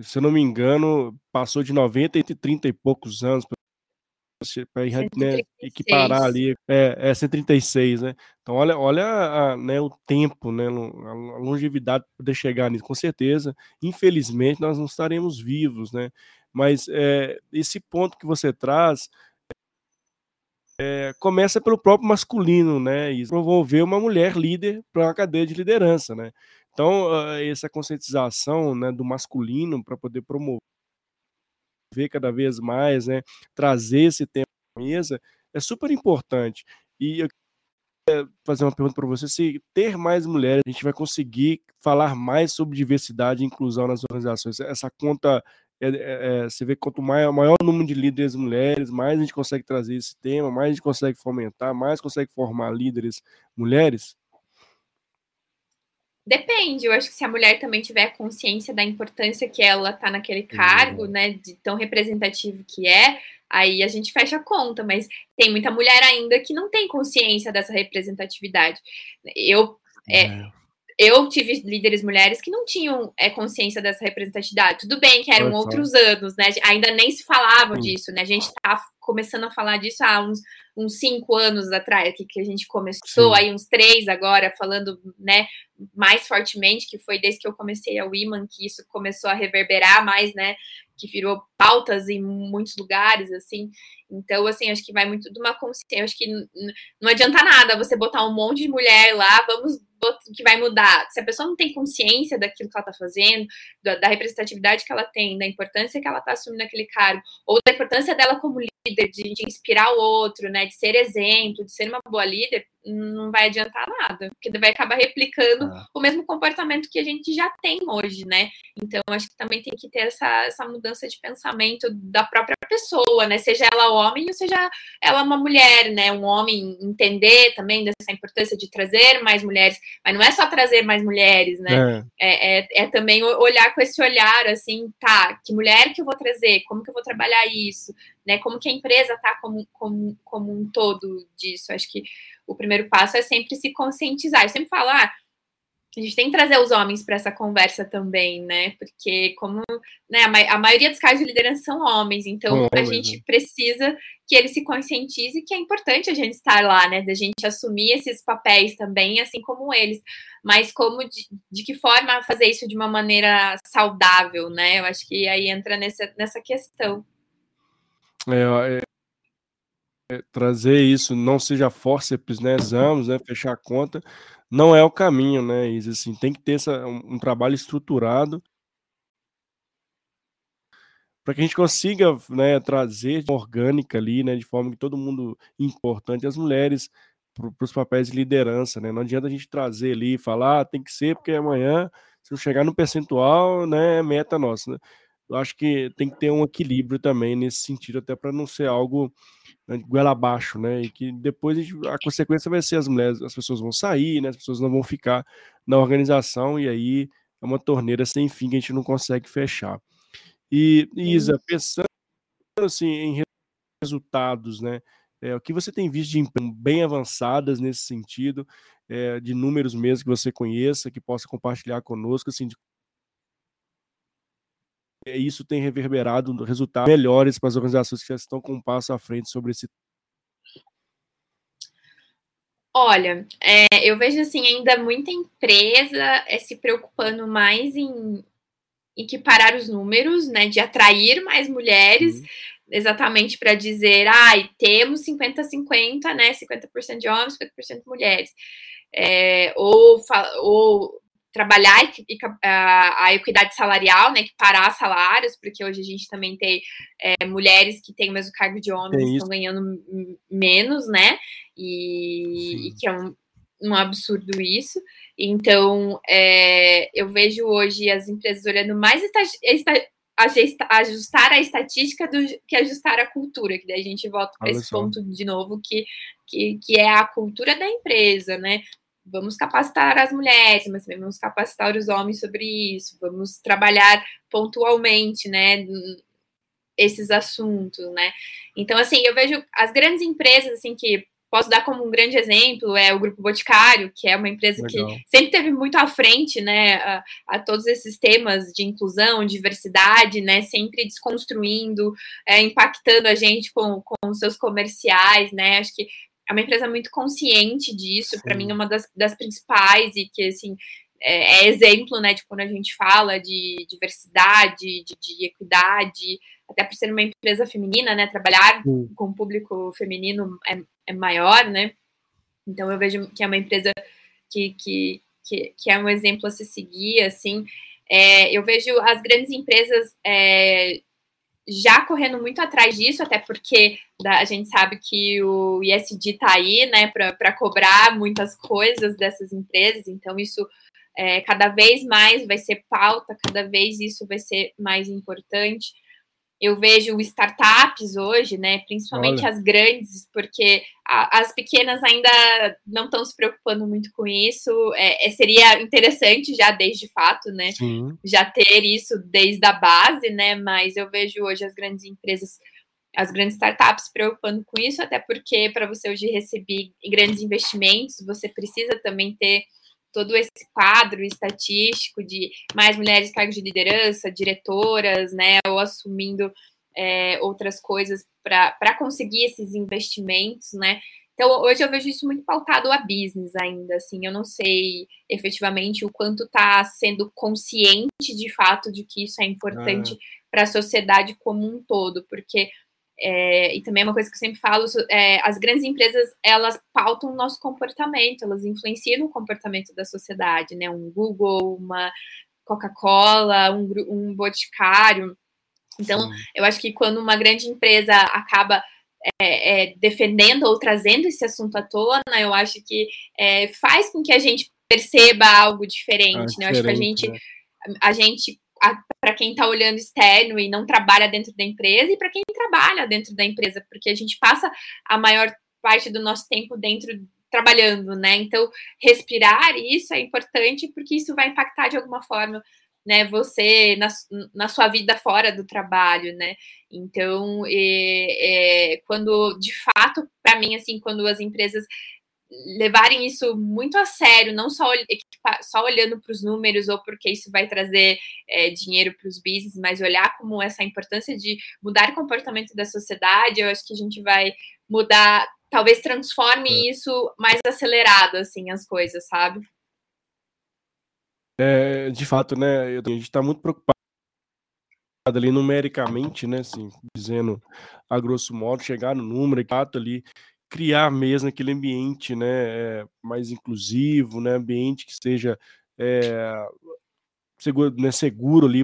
se eu não me engano, passou de 90 e 30 e poucos anos para né, equiparar ali, é, é 136, né? Então, olha, olha a, né, o tempo, né, a longevidade para poder chegar nisso. Com certeza, infelizmente, nós não estaremos vivos, né? Mas é, esse ponto que você traz é, começa pelo próprio masculino, né? E promover uma mulher líder para uma cadeia de liderança, né? Então, uh, essa conscientização né, do masculino para poder promover cada vez mais, né, trazer esse tema à mesa, é super importante. E eu queria fazer uma pergunta para você: se ter mais mulheres, a gente vai conseguir falar mais sobre diversidade e inclusão nas organizações. Essa conta é, é, você vê que quanto maior, maior o número de líderes mulheres, mais a gente consegue trazer esse tema, mais a gente consegue fomentar, mais consegue formar líderes mulheres? Depende, eu acho que se a mulher também tiver consciência da importância que ela tá naquele cargo, uhum. né, de tão representativo que é, aí a gente fecha a conta, mas tem muita mulher ainda que não tem consciência dessa representatividade. Eu, é, é eu tive líderes mulheres que não tinham é, consciência dessa representatividade. Tudo bem que eram outros anos, né? Ainda nem se falava Sim. disso, né? A gente tá começando a falar disso há uns, uns cinco anos atrás, que, que a gente começou, Sim. aí uns três agora, falando, né, mais fortemente, que foi desde que eu comecei a Women que isso começou a reverberar mais, né? Que virou pautas em muitos lugares, assim. Então, assim, acho que vai muito de uma consciência. Acho que não adianta nada você botar um monte de mulher lá, vamos que vai mudar. Se a pessoa não tem consciência daquilo que ela está fazendo, da, da, representatividade que ela tem, da importância que ela está assumindo aquele cargo, ou da importância dela como líder, de, de, inspirar o outro, né, de ser exemplo, de ser uma boa líder, não vai adiantar nada, porque vai acabar replicando ah. o mesmo comportamento que a gente já tem hoje, né? Então, acho que também tem que ter essa, essa mudança de pensamento da própria pessoa, né? Seja ela homem ou seja ela uma mulher, né? Um homem entender também dessa importância de trazer mais mulheres, mas não é só trazer mais mulheres, né? É, é, é, é também olhar com esse olhar, assim, tá, que mulher que eu vou trazer, como que eu vou trabalhar isso, né? Como que a empresa tá como, como, como um todo disso. Acho que o primeiro passo é sempre se conscientizar. Eu sempre falo, ah, a gente tem que trazer os homens para essa conversa também, né? Porque como né, a, ma a, maioria dos casos de liderança são homens, então a gente né? precisa que ele se conscientize que é importante a gente estar lá, né? Da gente assumir esses papéis também, assim como eles. Mas como de, de que forma fazer isso de uma maneira saudável, né? Eu acho que aí entra nessa, nessa questão. É, é, trazer isso não seja forceps, né? Exames, né? Fechar a conta não é o caminho, né? Isso, assim, tem que ter essa, um, um trabalho estruturado para que a gente consiga né, trazer orgânica ali, né, de forma que todo mundo importante, as mulheres para os papéis de liderança, né? Não adianta a gente trazer ali e falar, ah, tem que ser porque amanhã se eu chegar no percentual, né, é meta nossa. Né? Eu acho que tem que ter um equilíbrio também nesse sentido, até para não ser algo né, goela abaixo, né? E que depois a, gente, a, consequência vai ser as mulheres, as pessoas vão sair, né? As pessoas não vão ficar na organização e aí é uma torneira sem fim que a gente não consegue fechar. E Isa, pensando assim em resultados, né? É, o que você tem visto de bem avançadas nesse sentido, é, de números mesmo que você conheça, que possa compartilhar conosco, assim, de isso tem reverberado resultados melhores para as organizações que já estão com um passo à frente sobre esse Olha, é, eu vejo assim ainda muita empresa é, se preocupando mais em equiparar os números, né, de atrair mais mulheres, uhum. exatamente para dizer, ai, temos 50-50, né, 50% de homens, 50% de mulheres. É, ou, ou trabalhar a, a, equidade salarial, né, que parar salários, porque hoje a gente também tem é, mulheres que têm o mesmo cargo de homens e estão ganhando menos, né, e, e que é um, um absurdo isso. Então, é, eu vejo hoje as empresas olhando mais ajustar a estatística do que ajustar a cultura, que daí a gente volta para esse ponto de novo, que, que, que é a cultura da empresa, né? Vamos capacitar as mulheres, mas também vamos capacitar os homens sobre isso, vamos trabalhar pontualmente, né? Esses assuntos, né? Então, assim, eu vejo as grandes empresas, assim, que Posso dar como um grande exemplo é o Grupo Boticário, que é uma empresa Legal. que sempre teve muito à frente, né, a, a, todos esses temas de inclusão, diversidade, né, sempre desconstruindo, é, impactando a gente com, com seus comerciais, né, acho que é uma empresa muito consciente disso, para mim é uma das, das principais e que, assim, é, é, exemplo, né, de quando a gente fala de diversidade, de, de equidade, até por ser uma empresa feminina, né, trabalhar com com público feminino é, é maior, né, então eu vejo que é uma empresa que, que, que, que é um exemplo a se seguir, assim, é, eu vejo as grandes empresas é, já correndo muito atrás disso, até porque a gente sabe que o ISD está aí, né, para cobrar muitas coisas dessas empresas, então isso é, cada vez mais vai ser pauta, cada vez isso vai ser mais importante. Eu vejo startups hoje, né, principalmente Olha. as grandes, porque a, as pequenas ainda não estão se preocupando muito com isso. É, é, seria interessante já desde fato, né, Sim. já ter isso desde a base, né, mas eu vejo hoje as grandes empresas as grandes startups se preocupando com isso, até porque para você hoje receber grandes investimentos, você precisa também ter todo esse quadro estatístico de mais mulheres cargos de liderança, diretoras, né, ou assumindo é, outras coisas para conseguir esses investimentos, né? Então, hoje eu vejo isso muito pautado a business ainda, assim, eu não sei efetivamente o quanto está sendo consciente de fato de que isso é importante ah. para a sociedade como um todo, porque é, e também é uma coisa que eu sempre falo, é, as grandes empresas, elas pautam o nosso comportamento, elas influenciam o comportamento da sociedade, né? Um Google, uma Coca-Cola, um, um boticário. Então, Sim. eu acho que quando uma grande empresa acaba é, é, defendendo ou trazendo esse assunto à tona, eu acho que é, faz com que a gente perceba algo diferente, ah, né? Eu acho que a gente, né? a gente para quem está olhando externo e não trabalha dentro da empresa, e para quem trabalha dentro da empresa, porque a gente passa a maior parte do nosso tempo dentro trabalhando, né? Então, respirar isso é importante porque isso vai impactar de alguma forma, né? Você na, na sua vida fora do trabalho, né? Então, é, quando de fato, para mim, assim, quando as empresas levarem isso muito a sério, não só, só olhando para os números ou porque isso vai trazer é, dinheiro para os business, mas olhar como essa importância de mudar o comportamento da sociedade, eu acho que a gente vai mudar, talvez transforme é. isso mais acelerado, assim, as coisas, sabe? É, de fato, né, a gente está muito preocupado ali numericamente, né, assim, dizendo a grosso modo, chegar no número, exato ali, criar mesmo aquele ambiente, né, eh, mais inclusivo, né, ambiente que seja é, seguro, né, seguro ali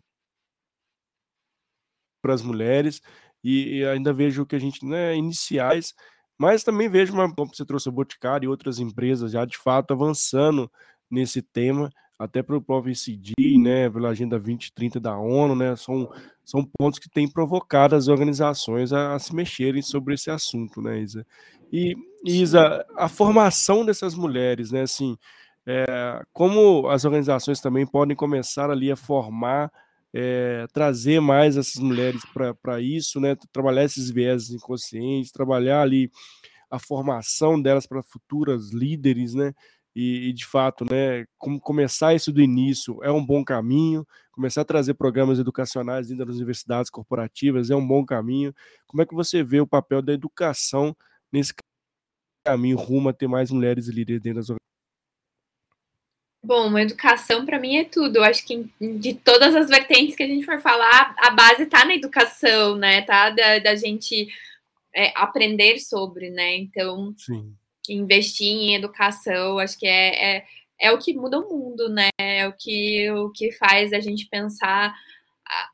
para as mulheres e, e, ainda vejo que a gente, né, iniciais, mas também vejo uma, como você trouxe o Boticário e outras empresas já de fato avançando nesse tema até para o próprio ICD, né, pela Agenda 2030 da ONU, né, são, são pontos que têm provocado as organizações a, a se mexerem sobre esse assunto, né, Isa? E, Isa, a formação dessas mulheres, né, assim, é, como as organizações também podem começar ali a formar, é, trazer mais essas mulheres para isso, né, trabalhar esses viés inconscientes, trabalhar ali a formação delas para futuras líderes, né, e, e, de fato, né, como começar isso do início é um bom caminho, começar a trazer programas educacionais dentro das universidades corporativas é um bom caminho. Como é que você vê o papel da educação nesse caminho rumo a ter mais mulheres líderes dentro das organizações? Bom, educação para mim é tudo. Eu acho que de todas as vertentes que a gente for falar, a base está na educação, né? Tá? Da, da gente é, aprender sobre, né? Então, Sim. investir em educação, acho que é, é, é, o que muda o mundo, né? É o que, o que faz a gente pensar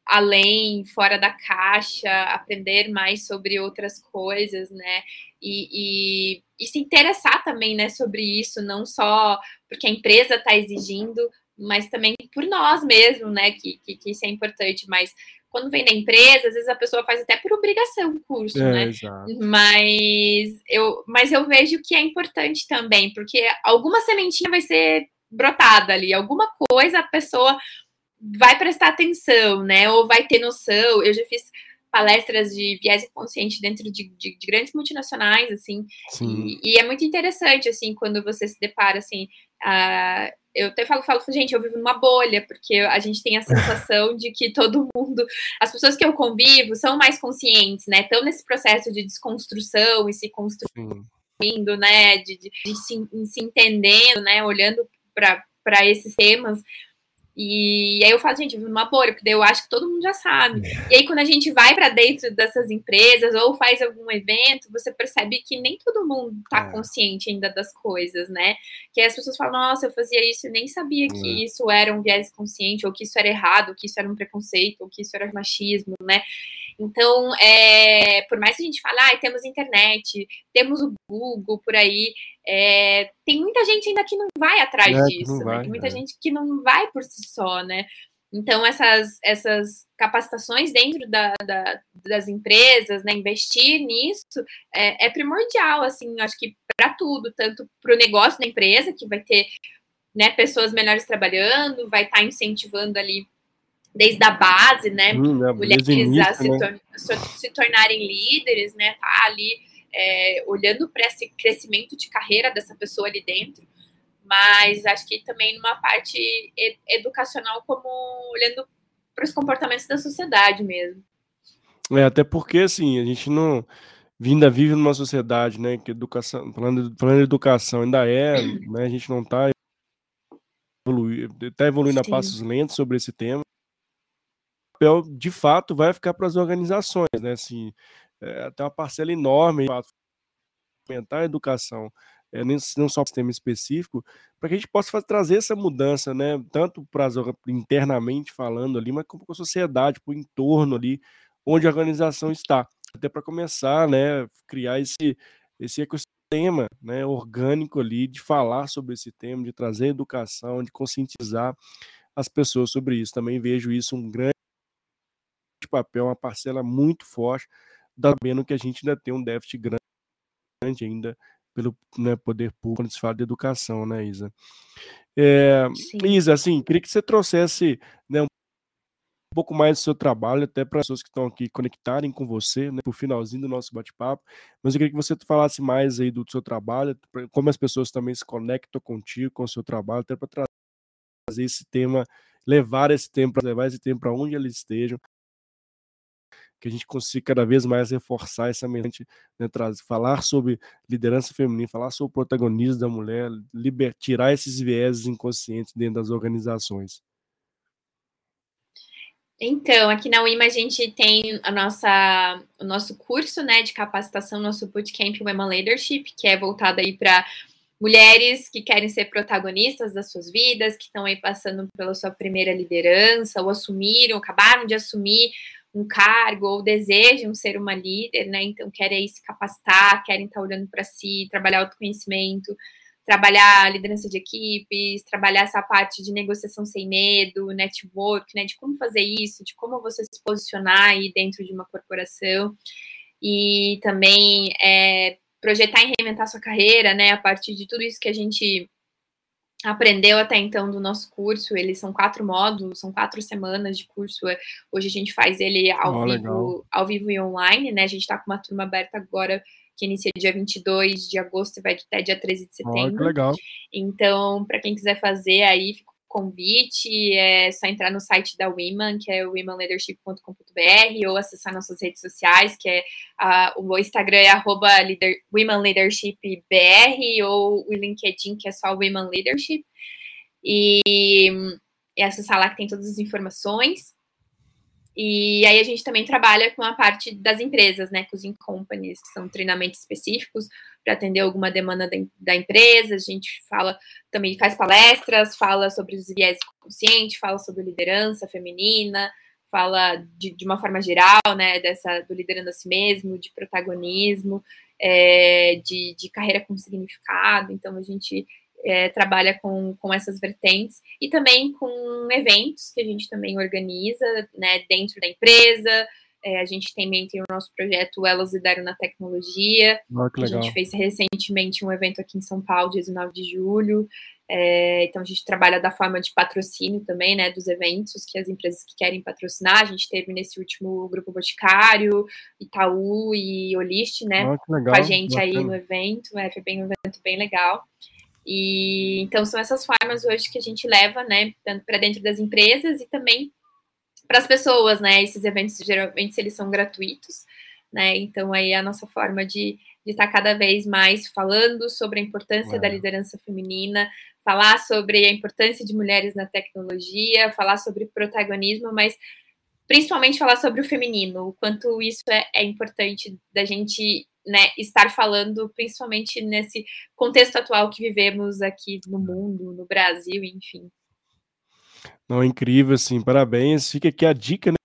além, fora da caixa, aprender mais sobre outras coisas, né? E, e, e, se interessar também, né, sobre isso, não só porque a empresa está exigindo, mas também por nós mesmos, né, que, que, que, isso é importante, mas quando vem da empresa, às vezes a pessoa faz até por obrigação o curso, é, né? Exato. Mas eu, mas eu vejo que é importante também, porque alguma sementinha vai ser brotada ali, alguma coisa a pessoa vai prestar atenção, né? Ou vai ter noção. Eu já fiz palestras de viés inconsciente dentro de, de, de grandes multinacionais, assim, e, e, é muito interessante, assim, quando você se depara, assim, uh, eu até falo, falo, gente, eu vivo numa bolha, porque a gente tem a sensação de que todo mundo, as pessoas que eu convivo são mais conscientes, né, estão nesse processo de desconstrução e se construindo, né, de, de, de se, se entendendo, né, olhando para esses temas, e aí eu falo, gente, numa boa, porque daí eu acho que todo mundo já sabe. É. E aí quando a gente vai para dentro dessas empresas ou faz algum evento, você percebe que nem todo mundo tá é. consciente ainda das coisas, né? Que as pessoas falam, nossa, eu fazia isso e nem sabia que é. isso era um viés consciente, ou que isso era errado, ou que isso era um preconceito, ou que isso era machismo, né? Então, é, por mais que a gente fale, ah, temos internet, temos o Google por aí, é, tem muita gente ainda que não vai atrás é, disso, né? vai, tem muita é. gente que não vai por si só, né? Então, essas, essas capacitações dentro da, da, das empresas, né, investir nisso é, é primordial, assim, acho que para tudo, tanto para o negócio da empresa, que vai ter né, pessoas melhores trabalhando, vai estar tá incentivando ali desde a base, né? Hum, é, mulheres a se, né? se, tornarem líderes, né? Tá ali é, olhando para esse crescimento de carreira dessa pessoa ali dentro. Mas acho que também numa parte educacional, como olhando para os comportamentos da sociedade mesmo. É, até porque assim, a gente não vinda vive numa sociedade, né, que educação, falando, falando de educação, ainda é, né, a gente não está evoluindo, está evoluindo Sim. a passos lentos sobre esse tema papel de fato vai ficar para as organizações, né? Assim, é, tem uma parcela enorme para aumentar a educação, é, não só o sistema específico, para que a gente possa fazer, trazer essa mudança, né? Tanto para internamente falando ali, mas como para a sociedade, para o entorno ali, onde a organização está. Até para começar, né? Criar esse, esse ecossistema né, orgânico ali de falar sobre esse tema, de trazer educação, de conscientizar as pessoas sobre isso. Também vejo isso um grande papel, uma parcela muito forte, sabendo que a gente ainda tem um déficit grande ainda pelo né, poder público quando se fala de educação, né, Isa? É, Isa, assim, queria que você trouxesse né, um pouco mais do seu trabalho, até para as pessoas que estão aqui conectarem com você, né, para o finalzinho do nosso bate-papo, mas eu queria que você falasse mais aí do seu trabalho, como as pessoas também se conectam contigo, com o seu trabalho, até para trazer esse tema, levar esse tempo, levar esse tempo para onde eles estejam, que a gente consiga cada vez mais reforçar essa mente, né, trazer, falar sobre liderança feminina, falar sobre o protagonismo da mulher, liber, tirar esses vieses inconscientes dentro das organizações. Então, aqui na UIMA a gente tem a nossa, o nosso curso né, de capacitação, nosso Bootcamp Women Leadership, que é voltado aí para mulheres que querem ser protagonistas das suas vidas, que estão aí passando pela sua primeira liderança, ou assumiram, acabaram de assumir um cargo ou desejam ser uma líder, né? Então querem se capacitar, querem estar olhando para si, trabalhar autoconhecimento, trabalhar liderança de equipes, trabalhar essa parte de negociação sem medo, network, né? De como fazer isso, de como você se posicionar aí dentro de uma corporação e também é, projetar e reinventar sua carreira, né? A partir de tudo isso que a gente aprendeu até então do nosso curso. Eles são quatro módulos, são quatro semanas de curso. Hoje a gente faz ele ao oh, vivo, ao vivo e online, né? A gente está com uma turma aberta agora que inicia dia 22 de agosto e vai até dia 13 de setembro. Oh, legal. Então, para quem quiser fazer aí, fico convite. É só entrar no site da Women, que é womenleadership.com.br, ou acessar nossas redes sociais, que é o Instagram é arroba leader, Women Leadership BR, ou o LinkedIn, que é só Women Leadership. E, e acessar lá que tem todas as informações. E aí a gente também trabalha com a parte das empresas, né, com os companies, que são treinamentos específicos para atender alguma demanda da, empresa. A gente fala também faz palestras, fala sobre os viés consciente, fala sobre liderança feminina, fala de, de, uma forma geral, né, dessa do liderando a si mesmo, de protagonismo, é, de, de carreira com significado. Então a gente é, trabalha com, com essas vertentes e também com eventos que a gente também organiza né, dentro da empresa. É, a gente também tem o nosso projeto Elas Lideram na Tecnologia. Oh, que a gente fez recentemente um evento aqui em São Paulo, dia 19 de julho. É, então a gente trabalha da forma de patrocínio também, né, dos eventos que as empresas que querem patrocinar. A gente teve nesse último grupo Boticário, Itaú e Olist, né, oh, com a gente aí no evento. É, foi bem um evento bem legal. E então são essas formas hoje que a gente leva, né, para dentro das empresas e também para as pessoas, né? Esses eventos geralmente eles são gratuitos, né? Então aí é a nossa forma de estar tá cada vez mais falando sobre a importância da liderança feminina, falar sobre a importância de mulheres na tecnologia, falar sobre protagonismo, mas principalmente falar sobre o feminino, o quanto isso é, é importante da gente né, estar falando, principalmente nesse contexto atual que vivemos aqui no mundo, no Brasil, enfim. Não, incrível, assim, parabéns. Fica aqui a dica, né?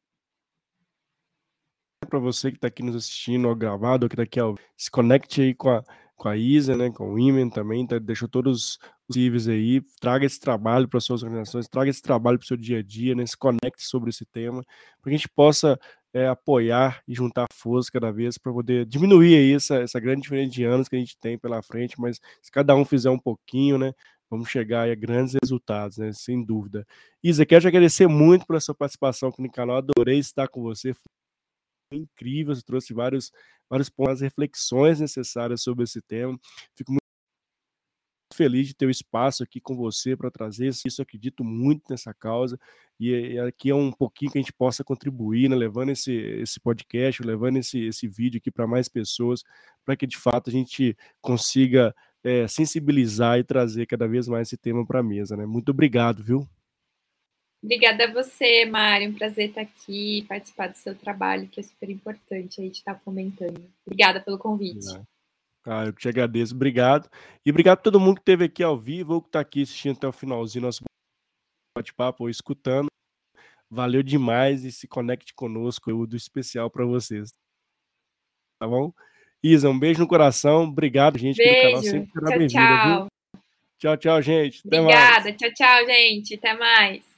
Para você que está aqui nos assistindo ao gravado, ou que está aqui ao... se conecte aí com a, com a Isa, né, com o Imen também, tá, deixou todos os níveis aí, traga esse trabalho para suas organizações, traga esse trabalho para o seu dia a dia, né, se conecte sobre esse tema, para que a gente possa é, apoiar e juntar forças cada vez para poder diminuir aí essa, essa grande diferença de anos que a gente tem pela frente, mas se cada um fizer um pouquinho, né, vamos chegar a grandes resultados, né, sem dúvida. Isa, quero te agradecer muito pela sua participação aqui no canal, adorei estar com você, foi incrível, você trouxe vários, vários pontos, reflexões necessárias sobre esse tema, fico muito feliz de ter o espaço aqui com você para trazer isso. Acredito muito nessa causa e aqui é um pouquinho que a gente possa contribuir, né, levando esse, esse podcast, levando esse, esse vídeo aqui para mais pessoas, para que de fato a gente consiga é, sensibilizar e trazer cada vez mais esse tema para a mesa. Né? Muito obrigado, viu? Obrigada a você, Mário. Um prazer estar aqui, participar do seu trabalho, que é super importante a gente estar fomentando. Obrigada pelo convite. Ah, eu te agradeço, obrigado. E obrigado a todo mundo que esteve aqui ao vivo ou que está aqui assistindo até o finalzinho nosso bate-papo ou escutando. Valeu demais e se conecte conosco, eu do especial para vocês. Tá bom? Isa, um beijo no coração. Obrigado, gente, beijo. pelo canal. Sempre será bem-vinda, Tchau, tchau, gente. Até Obrigada. Mais. Tchau, tchau, gente. Até mais.